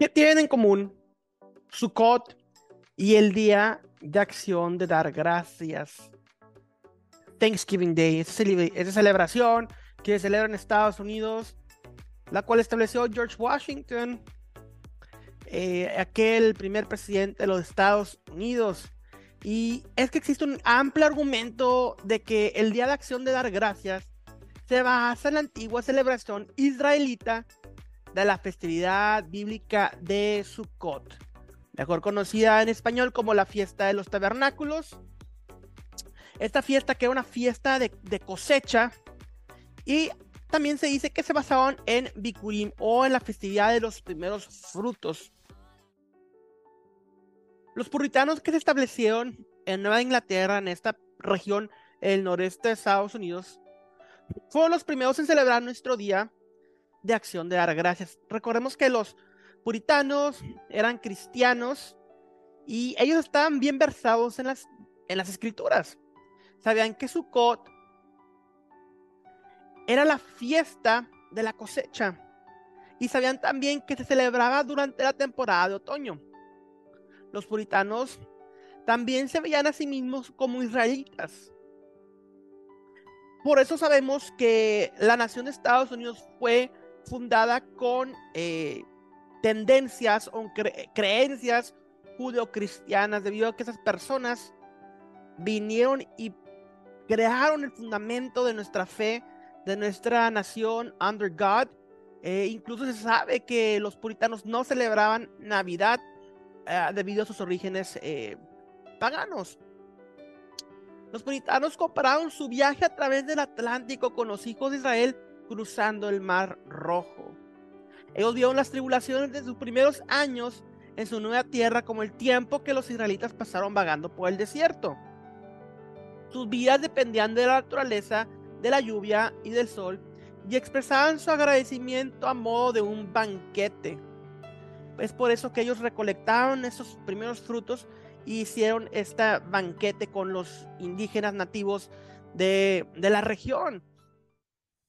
¿Qué tienen en común Sukkot y el Día de Acción de Dar Gracias? Thanksgiving Day, esa celebración que se celebra en Estados Unidos, la cual estableció George Washington, eh, aquel primer presidente de los Estados Unidos. Y es que existe un amplio argumento de que el Día de Acción de Dar Gracias se basa en la antigua celebración israelita de la festividad bíblica de Sukkot, mejor conocida en español como la fiesta de los tabernáculos. Esta fiesta que era una fiesta de, cosecha y también se dice que se basaban en Bikurim o en la festividad de los primeros frutos. Los puritanos que se establecieron en Nueva Inglaterra, en esta región, el noreste de Estados Unidos, fueron los primeros en celebrar nuestro día de acción de dar gracias. Recordemos que los puritanos eran cristianos y ellos estaban bien versados en las, en las escrituras. Sabían que Sukkot era la fiesta de la cosecha y sabían también que se celebraba durante la temporada de otoño. Los puritanos también se veían a sí mismos como israelitas. Por eso sabemos que la nación de Estados Unidos fue fundada con eh, tendencias o creencias judeocristianas, debido a que esas personas vinieron y crearon el fundamento de nuestra fe, de nuestra nación under God. Eh, incluso se sabe que los puritanos no celebraban Navidad eh, debido a sus orígenes paganos. Los puritanos compararon su viaje a través del Atlántico con los hijos de Israel cruzando el Mar Rojo. Ellos vieron las tribulaciones de sus primeros años en su nueva tierra como el tiempo que los israelitas pasaron vagando por el desierto. Sus vidas dependían de la naturaleza, de la lluvia y del sol, y expresaban su agradecimiento a modo de un banquete. Es por eso que ellos recolectaron esos primeros frutos y hicieron este banquete con los indígenas nativos de, de la región.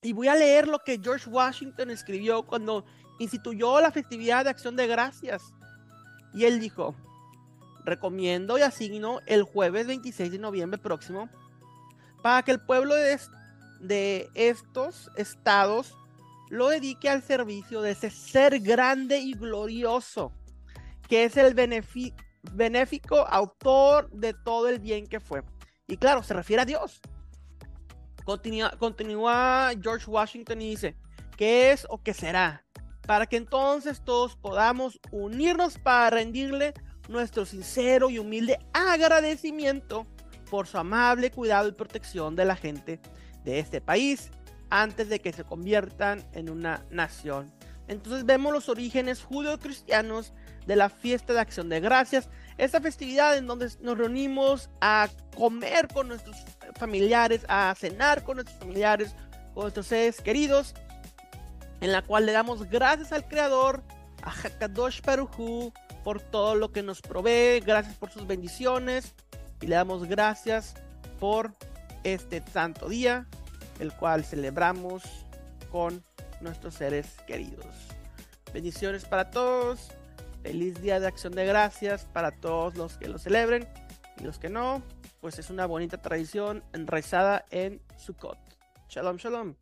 Y voy a leer lo que George Washington escribió cuando instituyó la festividad de acción de gracias. Y él dijo, recomiendo y asigno el jueves 26 de noviembre próximo para que el pueblo de, de estos estados lo dedique al servicio de ese ser grande y glorioso, que es el benéfico autor de todo el bien que fue. Y claro, se refiere a Dios. Continúa, George Washington y dice, ¿qué es o qué será? Para que entonces todos podamos unirnos para rendirle nuestro sincero y humilde agradecimiento por su amable cuidado y protección de la gente de este país antes de que se conviertan en una nación. Entonces vemos los orígenes judeo-cristianos de la fiesta de acción de gracias, esta festividad en donde nos reunimos a comer con nuestros familiares, a cenar con nuestros familiares, con nuestros seres queridos, en la cual le damos gracias al Creador, a Hakadosh Paruhu, por todo lo que nos provee, gracias por sus bendiciones y le damos gracias por este santo día, el cual celebramos con nuestros seres queridos. Bendiciones para todos. Feliz día de acción de gracias para todos los que lo celebren y los que no, pues es una bonita tradición enraizada en Sukkot. Shalom, shalom.